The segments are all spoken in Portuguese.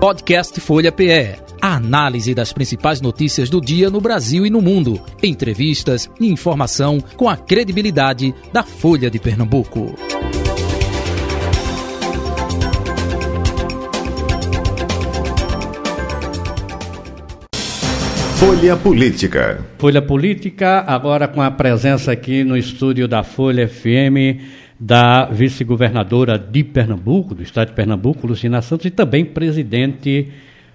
Podcast Folha PE. A análise das principais notícias do dia no Brasil e no mundo. Entrevistas e informação com a credibilidade da Folha de Pernambuco. Folha Política. Folha Política, agora com a presença aqui no estúdio da Folha FM da vice-governadora de Pernambuco, do estado de Pernambuco, Lucina Santos, e também presidente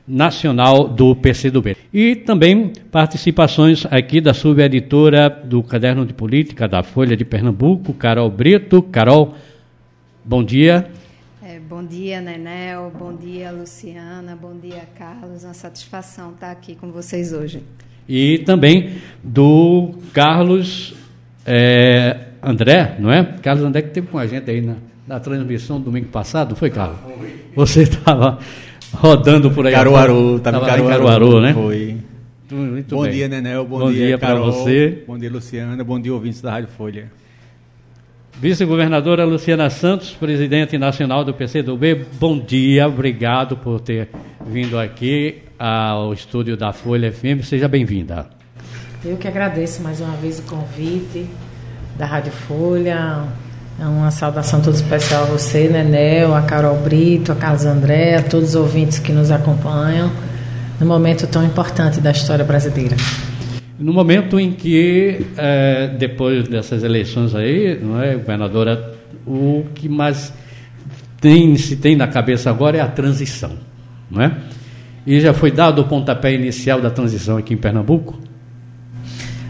nacional do PCdoB. E também participações aqui da subeditora do Caderno de Política da Folha de Pernambuco, Carol Brito. Carol, bom dia. É, bom dia, Nenel. Bom dia, Luciana. Bom dia, Carlos. Uma satisfação estar aqui com vocês hoje. E também do Carlos é, André, não é? Carlos André que esteve com a gente aí na, na transmissão do domingo passado, foi, Carlos? Você estava rodando por aí. Caruaru, estava em Caruaru, Caruaru, né? Foi. Muito bom bem. dia, Nenel. Bom, Bom dia, dia Carol. você. Bom dia, Luciana. Bom dia, ouvintes da Rádio Folha. Vice-governadora Luciana Santos, presidente nacional do PCdoB, bom dia, obrigado por ter vindo aqui ao estúdio da Folha FM, seja bem-vinda. Eu que agradeço mais uma vez o convite da Rádio Folha. É uma saudação toda especial a você, Nenel, a Carol Brito, a Carlos André, a todos os ouvintes que nos acompanham no momento tão importante da história brasileira. No momento em que, eh, depois dessas eleições aí, não é, governadora, o que mais tem, se tem na cabeça agora é a transição, não é? E já foi dado o pontapé inicial da transição aqui em Pernambuco?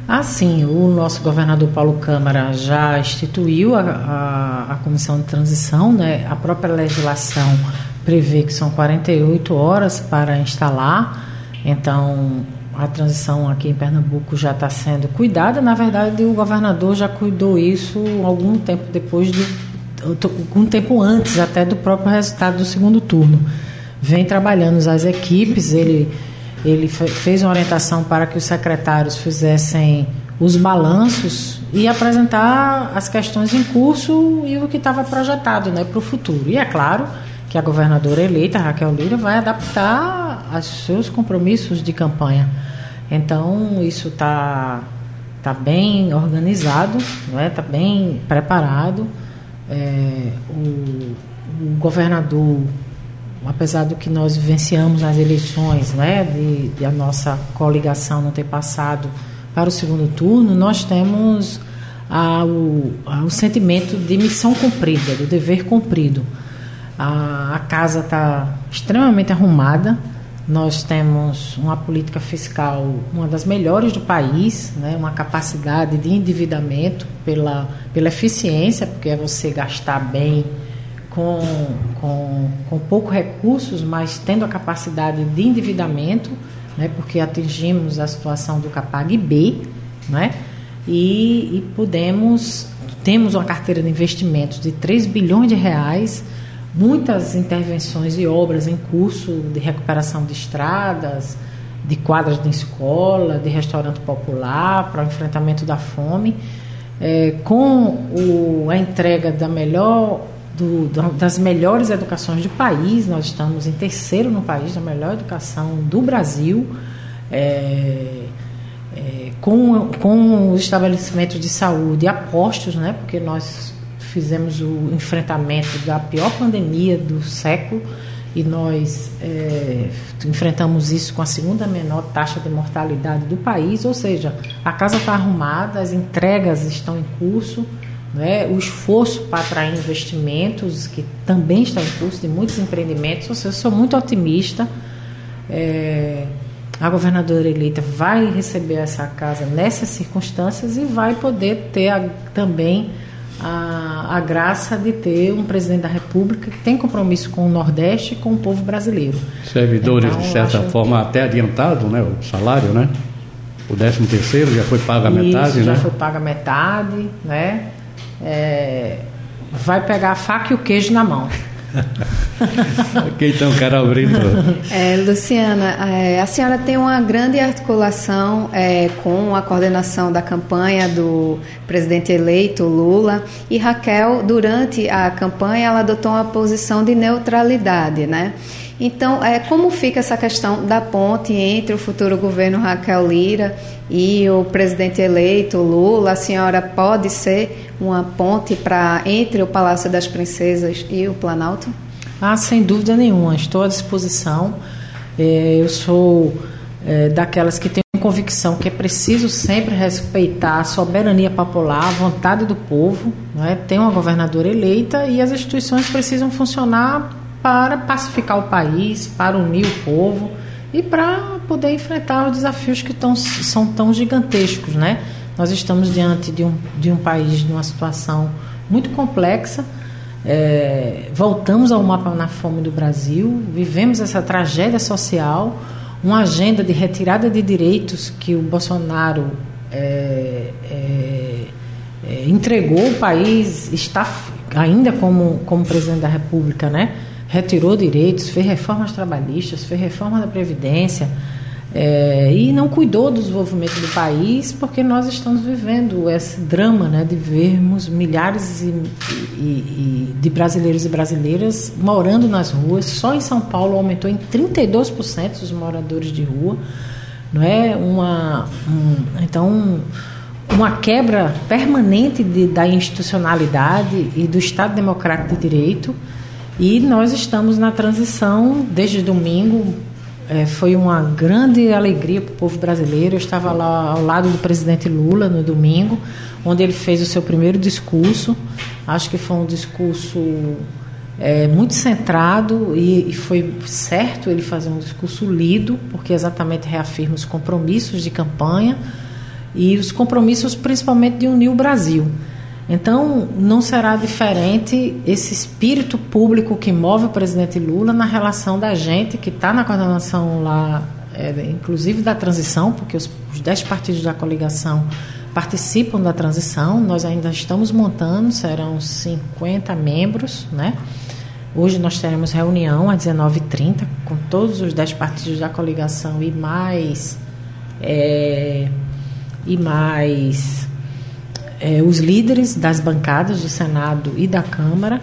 Ah, sim, o nosso governador Paulo Câmara já instituiu a, a, a comissão de transição, né? A própria legislação prevê que são 48 horas para instalar, então a transição aqui em Pernambuco já está sendo cuidada. Na verdade, o governador já cuidou isso algum tempo depois do, algum tempo antes até do próprio resultado do segundo turno. Vem trabalhando as equipes, ele ele fez uma orientação para que os secretários fizessem os balanços e apresentar as questões em curso e o que estava projetado né, para o futuro. E é claro que a governadora eleita, Raquel Lira, vai adaptar aos seus compromissos de campanha. Então, isso está tá bem organizado, está é? Tá bem preparado. É, o, o governador apesar do que nós vivenciamos nas eleições, né, de, de, a nossa coligação não ter passado para o segundo turno, nós temos a, o, a, o sentimento de missão cumprida, do dever cumprido. A, a casa está extremamente arrumada, nós temos uma política fiscal, uma das melhores do país, né, uma capacidade de endividamento pela, pela eficiência, porque é você gastar bem com, com, com poucos recursos, mas tendo a capacidade de endividamento, né, porque atingimos a situação do Capag B, né, e, e podemos, temos uma carteira de investimentos de 3 bilhões de reais, muitas intervenções e obras em curso de recuperação de estradas, de quadras de escola, de restaurante popular, para o enfrentamento da fome, é, com o, a entrega da melhor do, das melhores educações do país. Nós estamos em terceiro no país, da melhor educação do Brasil, é, é, com, com os estabelecimentos de saúde apostos, né, porque nós fizemos o enfrentamento da pior pandemia do século e nós é, enfrentamos isso com a segunda menor taxa de mortalidade do país, ou seja, a casa está arrumada, as entregas estão em curso né, o esforço para atrair investimentos, que também está em curso de muitos empreendimentos. Ou seja, eu sou muito otimista. É, a governadora eleita vai receber essa casa nessas circunstâncias e vai poder ter a, também a, a, graça de ter um presidente da República que tem compromisso com o Nordeste e com o povo brasileiro. Servidores, então, de certa forma, até adiantado, né, o salário, né? O 13 terceiro já foi pago a Isso, metade, já né? Já foi pago a metade, né? É, vai pegar a faca e o queijo na mão. ok, então, Carol Brito. É, Luciana, é, a senhora tem uma grande articulação é, com a coordenação da campanha do presidente eleito Lula e Raquel, durante a campanha, ela adotou uma posição de neutralidade, né? Então, é, como fica essa questão da ponte entre o futuro governo Raquel Lira e o presidente eleito Lula? A senhora pode ser uma ponte para entre o Palácio das Princesas e o Planalto? Ah, sem dúvida nenhuma, estou à disposição. É, eu sou é, daquelas que têm convicção que é preciso sempre respeitar a soberania popular, a vontade do povo. Né? Tem uma governadora eleita e as instituições precisam funcionar para pacificar o país, para unir o povo e para poder enfrentar os desafios que tão, são tão gigantescos. Né? Nós estamos diante de um, de um país, de uma situação muito complexa. É, voltamos ao mapa na fome do Brasil, vivemos essa tragédia social uma agenda de retirada de direitos que o Bolsonaro é, é, é, entregou o país, está ainda como, como presidente da República, né? Retirou direitos, fez reformas trabalhistas, fez reforma da Previdência, é, e não cuidou do desenvolvimento do país, porque nós estamos vivendo esse drama né, de vermos milhares e, e, e de brasileiros e brasileiras morando nas ruas. Só em São Paulo aumentou em 32% os moradores de rua. Não é uma, um, então uma quebra permanente de, da institucionalidade e do Estado Democrático de Direito. E nós estamos na transição desde domingo é, foi uma grande alegria para o povo brasileiro. Eu estava lá ao lado do presidente Lula no domingo, onde ele fez o seu primeiro discurso. Acho que foi um discurso é, muito centrado e, e, foi certo ele fazer um discurso lido, porque exatamente reafirma os compromissos de campanha e os compromissos principalmente de unir o Brasil. Então, não será diferente esse espírito público que move o presidente Lula na relação da gente que está na coordenação lá, é, inclusive da transição, porque os, os dez partidos da coligação participam da transição. Nós ainda estamos montando, serão 50 membros, né? Hoje nós teremos reunião às 19h30 com todos os dez partidos da coligação e mais. É, e mais é, os líderes das bancadas do Senado e da Câmara.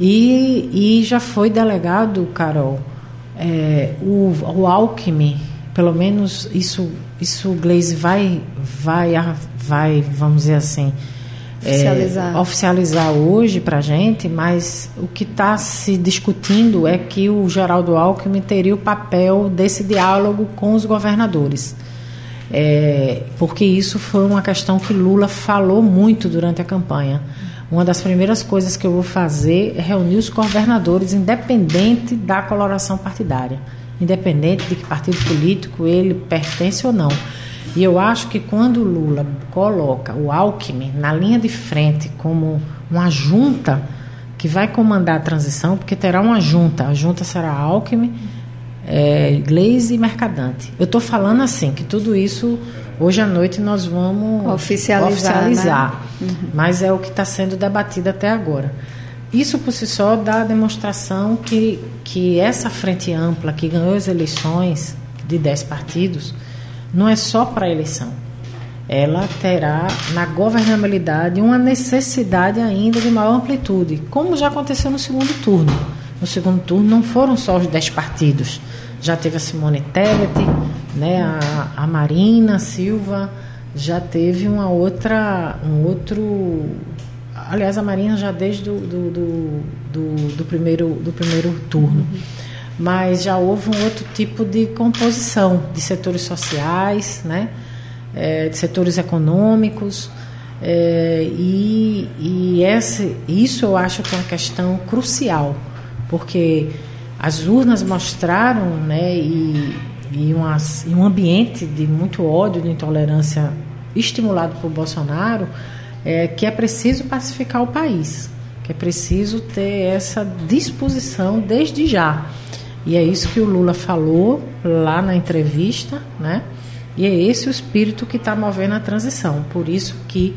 E, e já foi delegado, Carol, é, o, o Alckmin, pelo menos isso, isso o Gleisi vai, vai, vai, vamos dizer assim, oficializar, é, oficializar. hoje para a gente, mas o que está se discutindo é que o Geraldo Alckmin teria o papel desse diálogo com os governadores é, porque isso foi uma questão que Lula falou muito durante a campanha. Uma das primeiras coisas que eu vou fazer é reunir os governadores, independente da coloração partidária, independente de que partido político ele pertence ou não. E eu acho que quando Lula coloca o Alckmin na linha de frente como uma junta que vai comandar a transição, porque terá uma junta, a junta será Alckmin é, Glaze e Mercadante. Eu estou falando assim, que tudo isso, hoje à noite nós vamos oficializar. oficializar né? uhum. Mas é o que está sendo debatido até agora. Isso por si só dá a demonstração que, que essa frente ampla que ganhou as eleições de 10 partidos não é só para a eleição. Ela terá na governabilidade uma necessidade ainda de maior amplitude, como já aconteceu no segundo turno. No segundo turno não foram só os 10 partidos, já teve a Simone Tebet, né, a, a Marina Silva, já teve uma outra, um outro. Aliás, a Marina já desde do, do, do, do, do primeiro, do primeiro turno. Mas já houve um outro tipo de composição de setores sociais, né, é, de setores econômicos. É, e e esse, isso eu acho que é uma questão crucial, porque as urnas mostraram, né, e, e, uma, e um ambiente de muito ódio, de intolerância estimulado por Bolsonaro, é que é preciso pacificar o país, que é preciso ter essa disposição desde já. E é isso que o Lula falou lá na entrevista, né? E é esse o espírito que está movendo a transição. Por isso que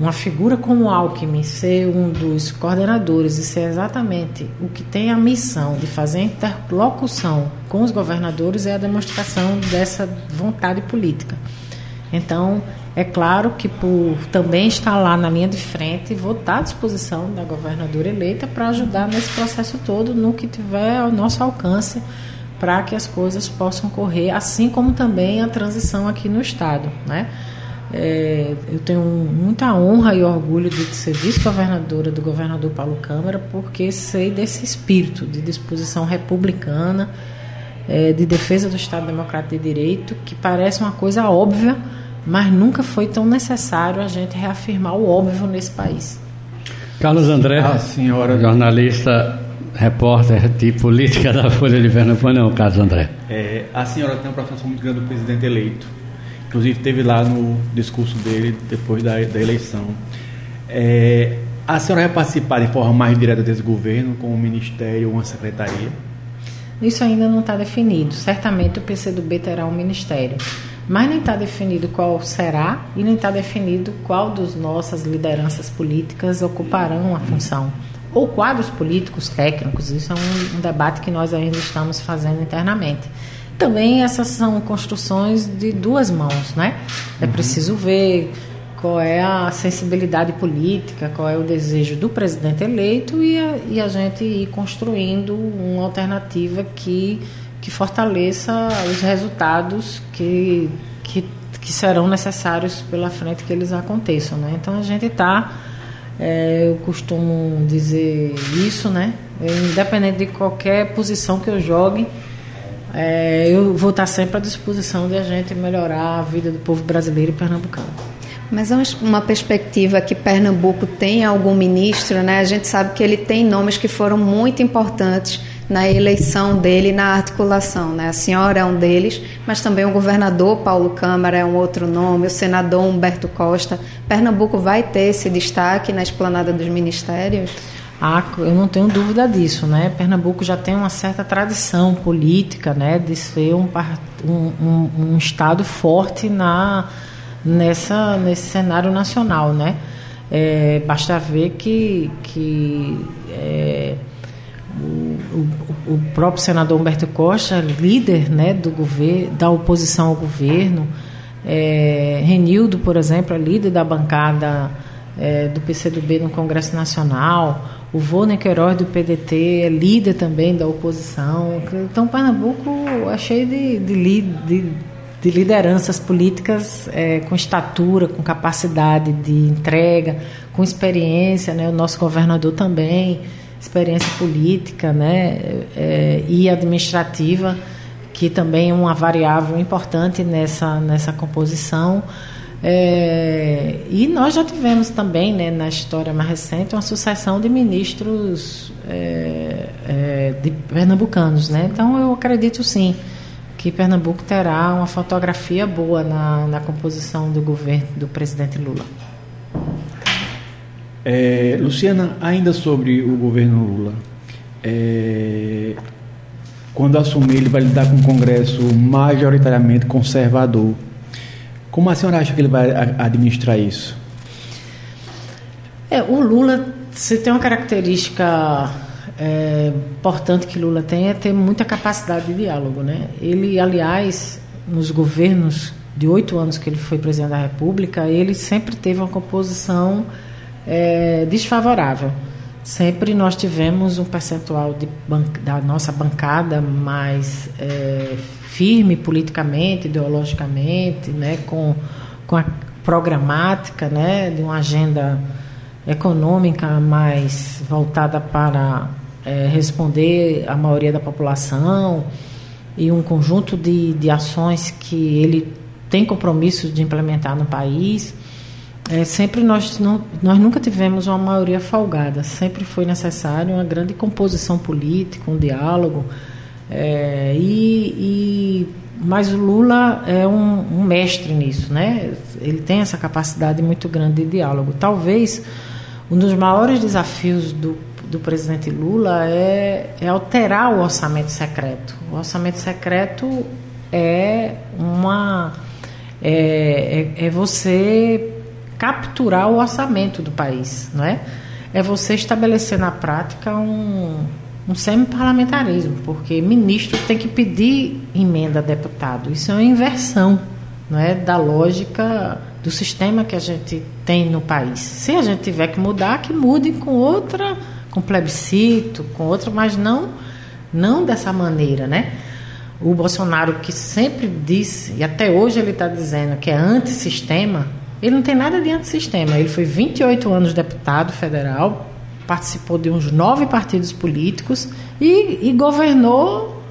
uma figura como Alckmin ser um dos coordenadores e ser exatamente o que tem a missão de fazer interlocução com os governadores é a demonstração dessa vontade política. Então, é claro que por também estar lá na linha de frente, vou estar à disposição da governadora eleita para ajudar nesse processo todo, no que tiver ao nosso alcance, para que as coisas possam correr, assim como também a transição aqui no Estado. Né? É, eu tenho muita honra e orgulho de ser vice-governadora do governador Paulo Câmara, porque sei desse espírito de disposição republicana, é, de defesa do Estado Democrático de Direito, que parece uma coisa óbvia mas nunca foi tão necessário a gente reafirmar o óbvio nesse país. Carlos André, a senhora jornalista, repórter de política da Folha de Pernambuco, não, Carlos André. É, a senhora tem uma aproximação muito grande do presidente eleito. Inclusive, teve lá no discurso dele depois da, da eleição. É, a senhora vai participar de forma mais direta desse governo, com um ministério ou uma secretaria? Isso ainda não está definido. Certamente o PCdoB terá um ministério mas nem está definido qual será e nem está definido qual dos nossas lideranças políticas ocuparão a função. Ou quadros políticos técnicos, isso é um, um debate que nós ainda estamos fazendo internamente. Também essas são construções de duas mãos, né? É uhum. preciso ver qual é a sensibilidade política, qual é o desejo do presidente eleito e a, e a gente ir construindo uma alternativa que que fortaleça os resultados que, que, que serão necessários pela frente que eles aconteçam. Né? Então a gente está, é, eu costumo dizer isso, né? independente de qualquer posição que eu jogue, é, eu vou estar sempre à disposição de a gente melhorar a vida do povo brasileiro e pernambucano. Mas é uma perspectiva que Pernambuco tem algum ministro, né? A gente sabe que ele tem nomes que foram muito importantes na eleição dele, na articulação. Né? A senhora é um deles, mas também o governador Paulo Câmara é um outro nome, o senador Humberto Costa. Pernambuco vai ter esse destaque na esplanada dos ministérios? Ah, eu não tenho dúvida disso, né? Pernambuco já tem uma certa tradição política, né, de ser um, um, um estado forte na nessa nesse cenário nacional, né? É, basta ver que que é, o, o, o, próprio senador Humberto Costa, líder né, do governo, da oposição ao governo, é, Renildo, por exemplo, é líder da bancada é, do PCdoB no Congresso Nacional, o Vôner Queiroz do PDT é líder também da oposição. Então, Pernambuco é cheio de, de, de, de lideranças políticas é, com estatura, com capacidade de entrega, com experiência, né? o nosso governador também experiência política né, é, e administrativa, que também é uma variável importante nessa, nessa composição. É, e nós já tivemos também, né, na história mais recente, uma sucessão de ministros é, é, de pernambucanos. Né? Então, eu acredito sim que Pernambuco terá uma fotografia boa na, na composição do governo do presidente Lula. É, Luciana, ainda sobre o governo Lula. É, quando assumir, ele vai lidar com um Congresso majoritariamente conservador. Como a senhora acha que ele vai administrar isso? É, o Lula, se tem uma característica é, importante que Lula tem, é ter muita capacidade de diálogo. Né? Ele, aliás, nos governos de oito anos que ele foi presidente da República, ele sempre teve uma composição é, desfavorável. Sempre nós tivemos um percentual da nossa bancada mais é, firme politicamente, ideologicamente, né, com, com a programática né, de uma agenda econômica mais voltada para é, responder à maioria da população e um conjunto de, de ações que ele tem compromisso de implementar no país. É, sempre nós, não, nós nunca tivemos uma maioria folgada, sempre foi necessário uma grande composição política, um diálogo. É, e, e, mas o Lula é um, um, mestre nisso, né? Ele tem essa capacidade muito grande de diálogo. Talvez um dos maiores desafios do, do presidente Lula é, é alterar o orçamento secreto. O orçamento secreto é uma é, é, é você capturar o orçamento do país, não é? É você estabelecer na prática um, um semi-parlamentarismo, porque ministro tem que pedir emenda a deputado. Isso é uma inversão não é, da lógica do sistema que a gente tem no país. Se a gente tiver que mudar, que mude com outra, com plebiscito, com outra, mas não, não dessa maneira, né? O Bolsonaro que sempre disse, e até hoje ele está dizendo que é antissistema, ele não tem nada de antissistema. Ele foi 28 anos deputado federal, participou de uns nove partidos políticos e, e governou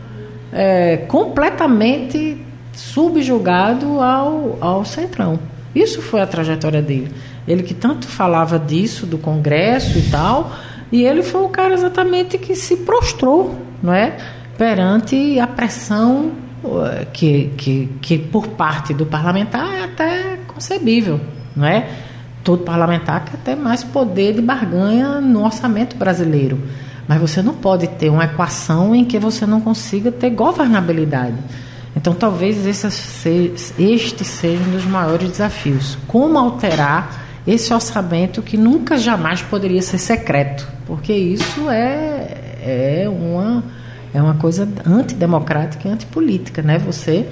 é, completamente subjugado ao, ao Centrão. Isso foi a trajetória dele. Ele que tanto falava disso, do Congresso e tal, e ele foi o cara exatamente que se prostrou, não é? Perante a pressão eh, que, que, que por parte do parlamentar é até concebível, não é? Todo parlamentar quer ter mais poder de barganha no orçamento brasileiro. Mas você não pode ter uma equação em que você não consiga ter governabilidade. Então, talvez este seja um dos maiores desafios. Como alterar esse orçamento que nunca jamais poderia ser secreto? Porque isso é, é, uma, é uma coisa antidemocrática e antipolítica. Né? Você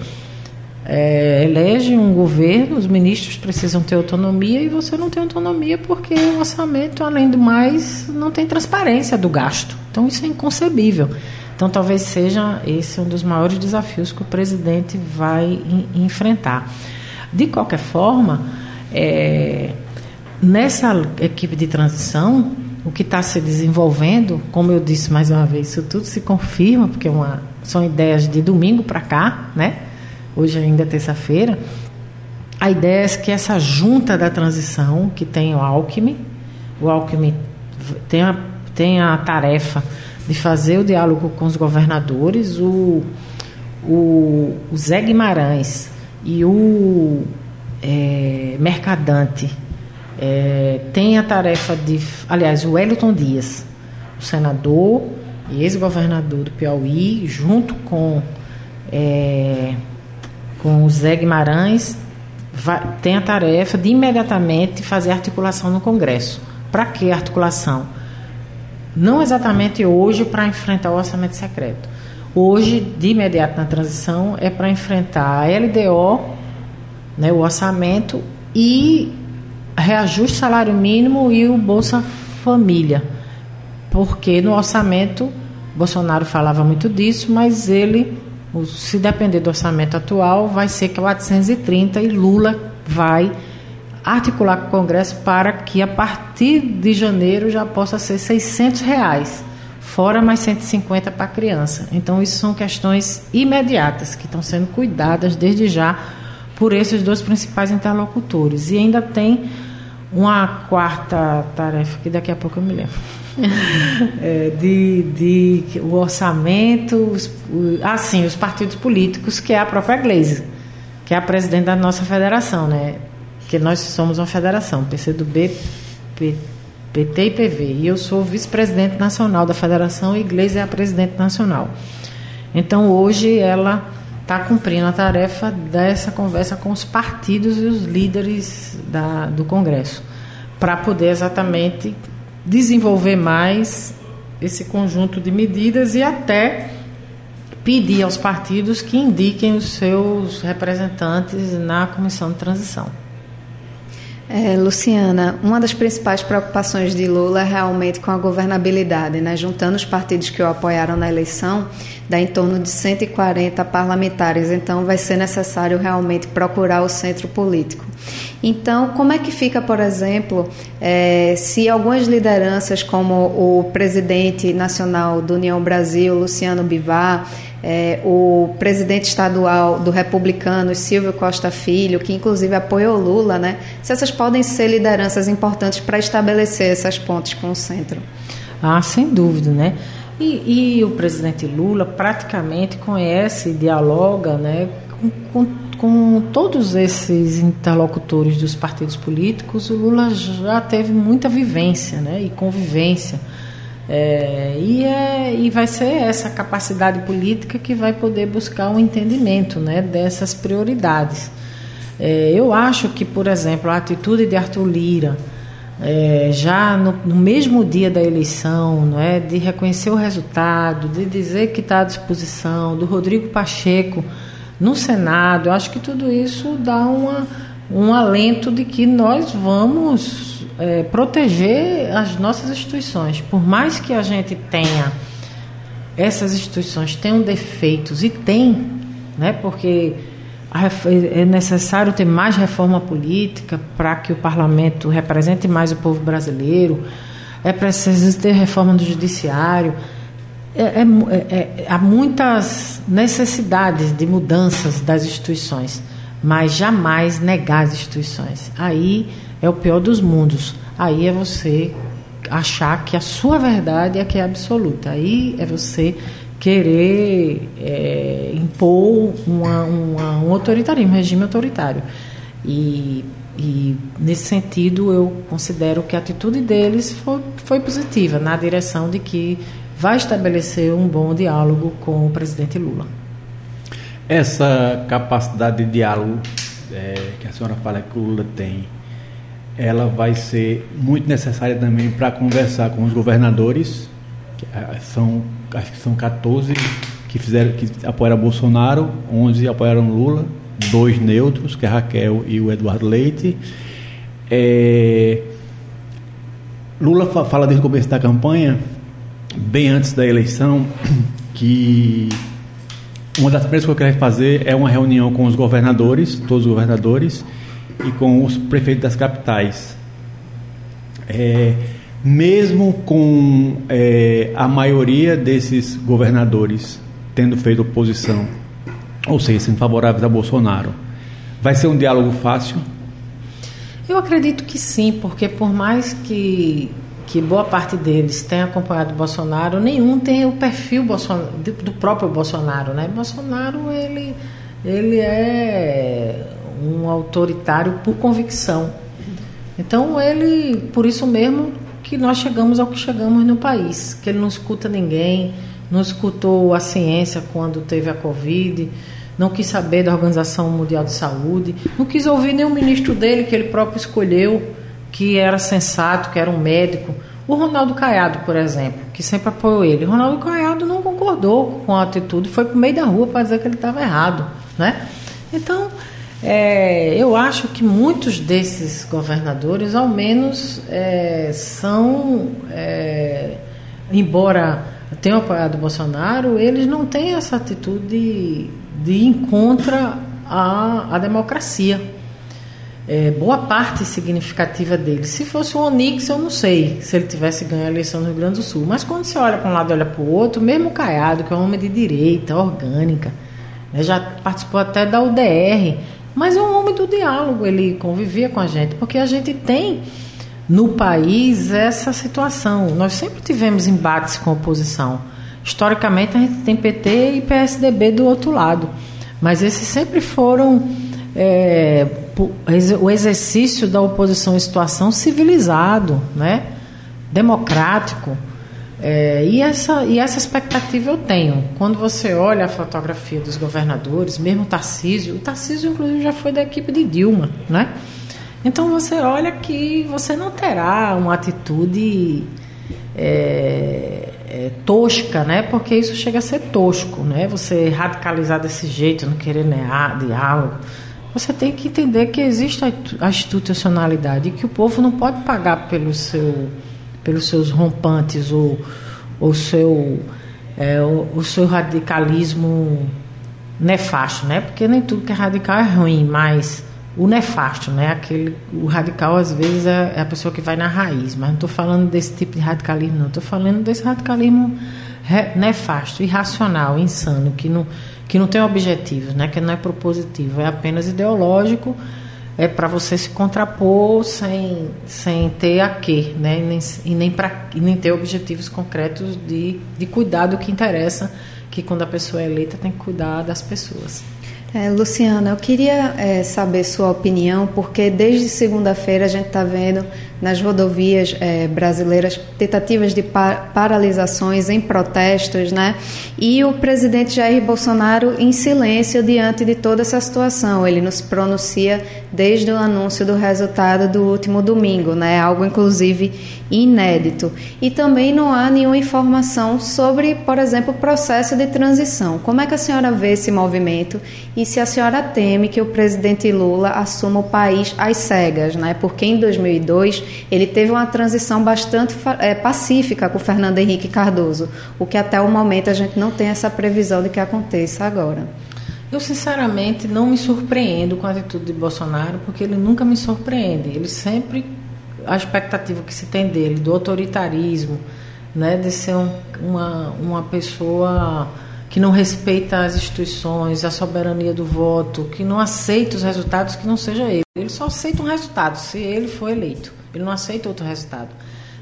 é, elege um governo, os ministros precisam ter autonomia e você não tem autonomia porque o orçamento, além do mais, não tem transparência do gasto. Então, isso é inconcebível. Então, talvez seja esse um dos maiores desafios que o presidente vai enfrentar. De qualquer forma, é, nessa equipe de transição, o que está se desenvolvendo, como eu disse mais uma vez, isso tudo se confirma, porque é uma, são ideias de domingo para cá, né? Hoje ainda é terça-feira. A ideia é que essa junta da transição, que tem o Alckmin, o Alckmin tem a, tem a tarefa de fazer o diálogo com os governadores, o, o, o Zé Guimarães e o é, Mercadante é, tem a tarefa de. Aliás, o Wellington Dias, o senador e ex-governador do Piauí, junto com, é, com o Zé Guimarães, vai, tem a tarefa de imediatamente fazer articulação no Congresso. Para que articulação? Não exatamente hoje para enfrentar o orçamento secreto. Hoje, de imediato na transição, é para enfrentar a LDO, né, o orçamento e reajuste salário mínimo e o Bolsa Família. Porque no orçamento, Bolsonaro falava muito disso, mas ele, se depender do orçamento atual, vai ser 430 e Lula vai articular com o Congresso para que a partir de janeiro já possa ser 600 reais, fora mais 150 para a criança. Então, isso são questões imediatas que estão sendo cuidadas desde já por esses dois principais interlocutores. E ainda tem uma quarta tarefa, que daqui a pouco eu me lembro. É, de, de o orçamento, os, assim, os partidos políticos, que é a própria Gleisi, que é a presidente da nossa federação, né? que nós somos uma federação, PCdoB, P, PT e PV. E eu sou vice-presidente nacional da federação e Igreja é a presidente nacional. Então, hoje, ela está cumprindo a tarefa dessa conversa com os partidos e os líderes da, do Congresso, para poder exatamente desenvolver mais esse conjunto de medidas e até pedir aos partidos que indiquem os seus representantes na comissão de transição. É, Luciana, uma das principais preocupações de Lula é realmente com a governabilidade, né? juntando os partidos que o apoiaram na eleição, dá em torno de 140 parlamentares, então vai ser necessário realmente procurar o centro político. Então, como é que fica, por exemplo, é, se algumas lideranças, como o presidente nacional do União Brasil, Luciano Bivar, é, o presidente estadual do Republicano, Silvio Costa Filho, que inclusive apoiou Lula, né? Se essas podem ser lideranças importantes para estabelecer essas pontes com o centro. Ah, sem dúvida, né? E, e o presidente Lula praticamente conhece, dialoga, né, com, com, com todos esses interlocutores dos partidos políticos. O Lula já teve muita vivência, né, e convivência é, e, é, e vai ser essa capacidade política que vai poder buscar um entendimento né, dessas prioridades. É, eu acho que, por exemplo, a atitude de Arthur Lira, é, já no, no, mesmo dia da eleição, não é, de reconhecer o resultado, de dizer que está à disposição, do Rodrigo Pacheco no Senado. Eu acho que tudo isso dá uma, um alento de que nós vamos é, proteger as nossas instituições. Por mais que a gente tenha, essas instituições tenham defeitos, e tem, né, porque é necessário ter mais reforma política para que o parlamento represente mais o povo brasileiro, é preciso ter reforma do judiciário. É, é, é, é, há muitas necessidades de mudanças das instituições, mas jamais negar as instituições. Aí é o pior dos mundos. Aí é você achar que a sua verdade é que é absoluta. Aí é você querer é, impor uma, uma, um autoritarismo, um regime autoritário. E, e, nesse sentido, eu considero que a atitude deles foi, foi positiva, na direção de que vai estabelecer um bom diálogo com o presidente Lula. Essa capacidade de diálogo é, que a senhora fala que o Lula tem, ela vai ser muito necessária também para conversar com os governadores, que é, são, acho que são 14 que fizeram que apoiaram Bolsonaro, 11 apoiaram Lula, dois neutros, que é Raquel e o Eduardo Leite. É, Lula fala desde o começo da campanha bem antes da eleição que uma das primeiras coisas que ele vai fazer é uma reunião com os governadores, todos os governadores, e com os prefeitos das capitais. É, mesmo com é, a maioria desses governadores tendo feito oposição, ou seja, sendo favoráveis a Bolsonaro, vai ser um diálogo fácil? Eu acredito que sim, porque por mais que que boa parte deles tem acompanhado Bolsonaro, nenhum tem o perfil Bolsonaro, do próprio Bolsonaro, né? Bolsonaro ele ele é um autoritário por convicção. Então ele, por isso mesmo que nós chegamos ao que chegamos no país, que ele não escuta ninguém, não escutou a ciência quando teve a Covid, não quis saber da Organização Mundial de Saúde, não quis ouvir nenhum ministro dele que ele próprio escolheu que era sensato, que era um médico. O Ronaldo Caiado, por exemplo, que sempre apoiou ele. O Ronaldo Caiado não concordou com a atitude, foi para o meio da rua para dizer que ele estava errado. Né? Então, é, eu acho que muitos desses governadores, ao menos, é, são, é, embora tenham apoiado o Bolsonaro, eles não têm essa atitude de, de ir contra a, a democracia é, boa parte significativa dele. Se fosse o Onix, eu não sei se ele tivesse ganho a eleição no Rio Grande do Sul. Mas quando você olha para um lado e olha para o outro, mesmo o Caiado, que é um homem de direita, orgânica, né, já participou até da UDR, mas é um homem do diálogo, ele convivia com a gente, porque a gente tem no país essa situação. Nós sempre tivemos embates com a oposição. Historicamente, a gente tem PT e PSDB do outro lado, mas esses sempre foram. É, o exercício da oposição em situação civilizado, né? democrático. É, e, essa, e essa expectativa eu tenho. Quando você olha a fotografia dos governadores, mesmo o Tarcísio, o Tarcísio, inclusive, já foi da equipe de Dilma, né? Então você olha que você não terá uma atitude é, é, tosca, né? Porque isso chega a ser tosco, né? Você radicalizar desse jeito, não querer diálogo você tem que entender que existe a institucionalidade e que o povo não pode pagar pelo seu, pelos seus rompantes ou o seu, é, o, seu radicalismo nefasto, né? Porque nem tudo que é radical é ruim, mas o nefasto, né? Aquele, o radical às vezes é, é a pessoa que vai na raiz, mas não estou falando desse tipo de radicalismo, não. Estou falando desse radicalismo nefasto, irracional, insano, que não que não tem objetivos, né? que não é propositivo, é apenas ideológico, é para você se contrapor sem, sem ter a quê, né? e nem, e nem, pra, e nem ter objetivos concretos de, de cuidar do que interessa, que quando a pessoa é eleita tem que cuidar das pessoas. É, Luciana, eu queria é, saber sua opinião, porque desde segunda-feira a gente está vendo nas rodovias é, brasileiras, tentativas de par paralisações em protestos, né? E o presidente Jair Bolsonaro em silêncio diante de toda essa situação. Ele nos pronuncia desde o anúncio do resultado do último domingo, né? Algo inclusive inédito. E também não há nenhuma informação sobre, por exemplo, o processo de transição. Como é que a senhora vê esse movimento e se a senhora teme que o presidente Lula assuma o país às cegas, né? Porque em 2002 ele teve uma transição bastante é, pacífica com Fernando Henrique Cardoso, o que até o momento a gente não tem essa previsão de que aconteça agora. Eu, sinceramente, não me surpreendo com a atitude de Bolsonaro, porque ele nunca me surpreende. Ele sempre, a expectativa que se tem dele, do autoritarismo, né, de ser um, uma, uma pessoa que não respeita as instituições, a soberania do voto, que não aceita os resultados que não seja ele. Ele só aceita um resultado, se ele for eleito. Ele não aceita outro resultado.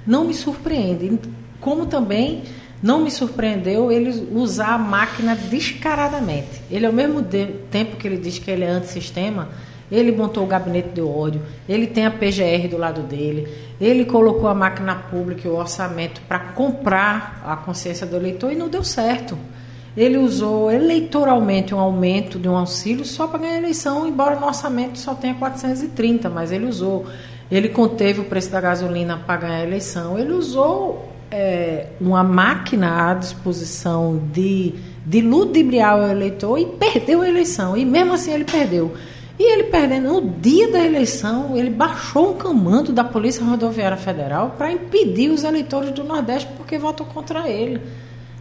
Não me surpreende. Como também não me surpreendeu ele usar a máquina descaradamente. Ele, ao mesmo tempo que ele diz que ele é antissistema, ele montou o gabinete de ódio, ele tem a PGR do lado dele, ele colocou a máquina pública e o orçamento para comprar a consciência do eleitor e não deu certo. Ele usou eleitoralmente um aumento de um auxílio só para ganhar a eleição, embora no orçamento só tenha 430, mas ele usou. Ele conteve o preço da gasolina para ganhar a eleição. Ele usou é, uma máquina à disposição de, de ludibriar o eleitor e perdeu a eleição. E mesmo assim ele perdeu. E ele perdendo, no dia da eleição, ele baixou um comando da Polícia Rodoviária Federal para impedir os eleitores do Nordeste porque votou contra ele.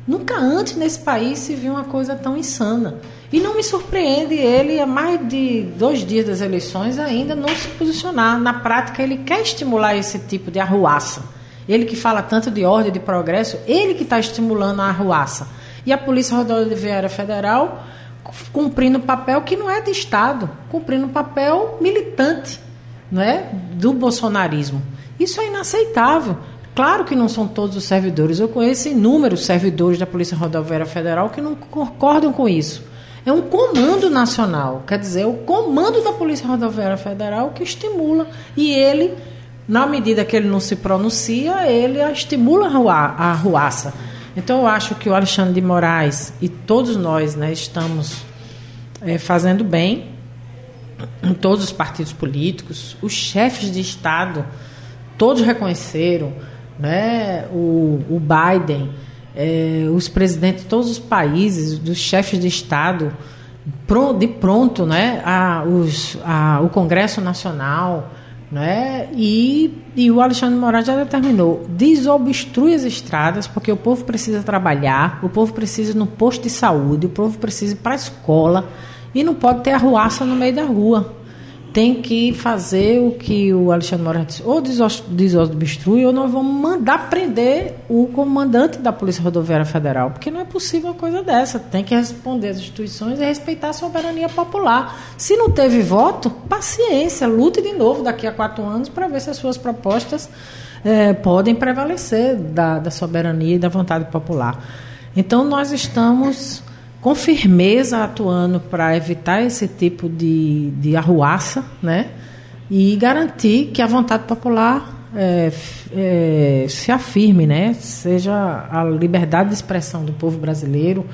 Nunca antes nesse país se viu uma coisa tão insana. E não me surpreende ele, há mais de dois dias das eleições, ainda não se posicionar. Na prática, ele quer estimular esse tipo de arruaça ele que fala tanto de ordem, de progresso, ele que está estimulando a arruaça. E a Polícia Rodoviária Federal cumprindo um papel que não é de Estado, cumprindo um papel militante não é? do bolsonarismo. Isso é inaceitável. Claro que não são todos os servidores. Eu conheço inúmeros servidores da Polícia Rodoviária Federal que não concordam com isso. É um comando nacional, quer dizer, o comando da Polícia Rodoviária Federal que estimula. E ele na medida que ele não se pronuncia, ele estimula a arruaça. Então, eu acho que o Alexandre de Moraes e todos nós né, estamos é, fazendo bem, em todos os partidos políticos, os chefes de Estado, todos reconheceram, né, o, o Biden, é, os presidentes de todos os países, dos chefes de Estado, de pronto, né, a, os, a, o Congresso Nacional, né? E, e o Alexandre Moraes já determinou: desobstrui as estradas, porque o povo precisa trabalhar, o povo precisa ir no posto de saúde, o povo precisa ir para a escola e não pode ter arruaça no meio da rua tem que fazer o que o Alexandre Moraes disse, ou desobstrui, ou nós vamos mandar prender o comandante da Polícia Rodoviária Federal, porque não é possível uma coisa dessa. Tem que responder às instituições e respeitar a soberania popular. Se não teve voto, paciência, lute de novo daqui a quatro anos para ver se as suas propostas é, podem prevalecer da, da soberania e da vontade popular. Então, nós estamos com firmeza atuando para evitar esse tipo de, de arruaça, né? E garantir que a vontade popular é, é, se afirme, né? Seja a liberdade de expressão do povo brasileiro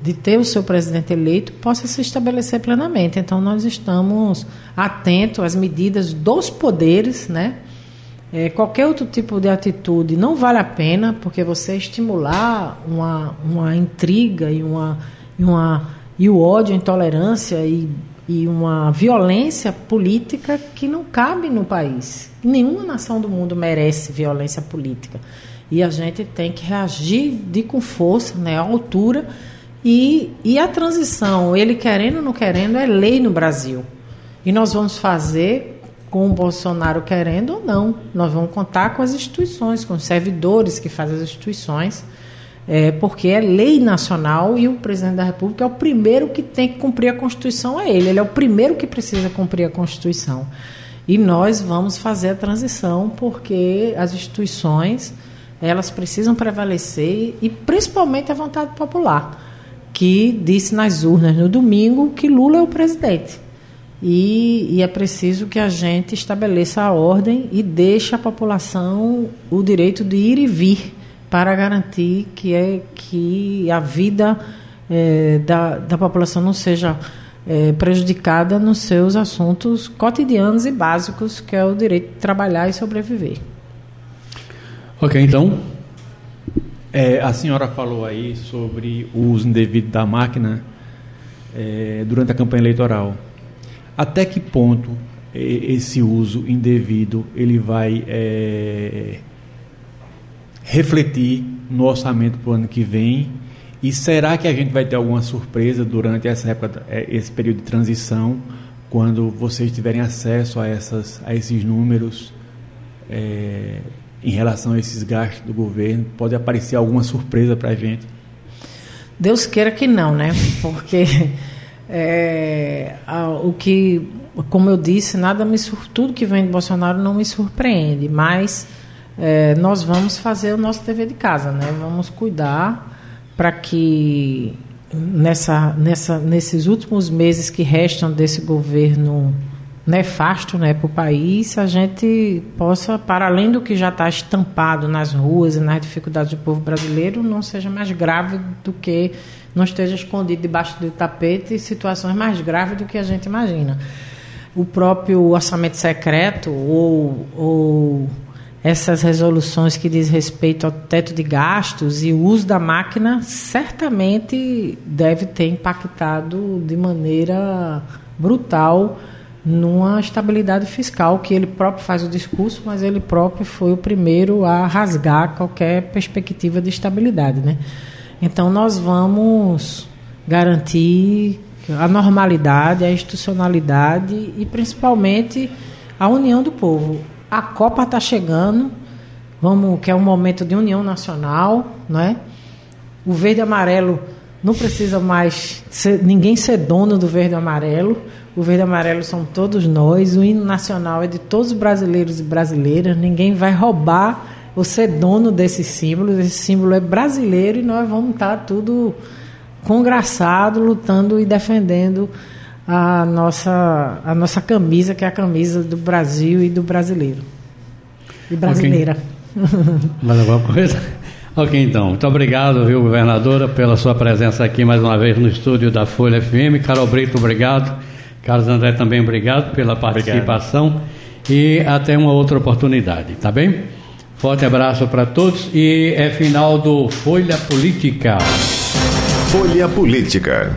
de ter o seu presidente eleito possa se estabelecer plenamente. Então nós estamos atentos às medidas dos poderes, né? É, qualquer outro tipo de atitude não vale a pena, porque você estimular uma, uma intriga e uma e, uma, e o ódio, a intolerância e, e uma violência política que não cabe no país. Nenhuma nação do mundo merece violência política. E a gente tem que reagir de com força, né, à altura. E, e a transição, ele querendo ou não querendo, é lei no Brasil. E nós vamos fazer com o Bolsonaro querendo ou não. Nós vamos contar com as instituições, com os servidores que fazem as instituições é, porque é lei nacional e o presidente da República é o primeiro que tem que cumprir a Constituição, é ele. Ele é o primeiro que precisa cumprir a Constituição. E nós vamos fazer a transição porque as instituições elas precisam prevalecer e principalmente a vontade popular, que disse nas urnas no domingo que Lula é o presidente. e, e, é preciso que a gente estabeleça a ordem e deixe a população o direito de ir e vir para garantir que, é, que a vida é, da, da população não seja é, prejudicada nos seus assuntos cotidianos e básicos, que é o direito de trabalhar e sobreviver. Ok, então. É, a senhora falou aí sobre o uso indevido da máquina é, durante a campanha eleitoral. Até que ponto esse uso indevido ele vai é, refletir no orçamento para o ano que vem? E será que a gente vai ter alguma surpresa durante essa época, é, esse período de transição, quando vocês tiverem acesso a, essas, a esses números é, em relação a esses gastos do governo? Pode aparecer alguma surpresa para a gente? Deus queira que não, né? Porque é, a, o que, como eu disse, nada me tudo que vem de Bolsonaro não me surpreende, mas é, nós vamos fazer o nosso dever de casa, né? Vamos cuidar para que nessa, nessa, nesses últimos meses que restam desse governo nefasto né, para o país, a gente possa, para além do que já está estampado nas ruas e nas dificuldades do povo brasileiro, não seja mais grave do que não esteja escondido debaixo do tapete situações mais graves do que a gente imagina. O próprio orçamento secreto ou, ou essas resoluções que diz respeito ao teto de gastos e o uso da máquina certamente deve ter impactado de maneira brutal numa estabilidade fiscal que ele próprio faz o discurso, mas ele próprio foi o primeiro a rasgar qualquer perspectiva de estabilidade, né? Então, nós vamos garantir a normalidade, a institucionalidade e, principalmente, a união do povo. A Copa está chegando, vamos, que é um momento de união nacional, não é? O verde e amarelo não precisa mais ser, ninguém ser dono do verde e amarelo. O verde e amarelo são todos nós. O hino nacional é de todos os brasileiros e brasileiras. Ninguém vai roubar ou ser dono desses símbolos. Esse símbolo é brasileiro e nós vamos estar tudo congraçado, lutando e defendendo a nossa, a nossa camisa, que é a camisa do Brasil e do brasileiro. E brasileira. Okay. Mais alguma coisa? Ok, então. Muito obrigado, viu, governadora, pela sua presença aqui mais uma vez no estúdio da Folha FM. Carol Brito, obrigado. Carlos André também obrigado pela participação. Obrigado. E até uma outra oportunidade, tá bem? Forte abraço para todos e é final do Folha Política. Folha Política.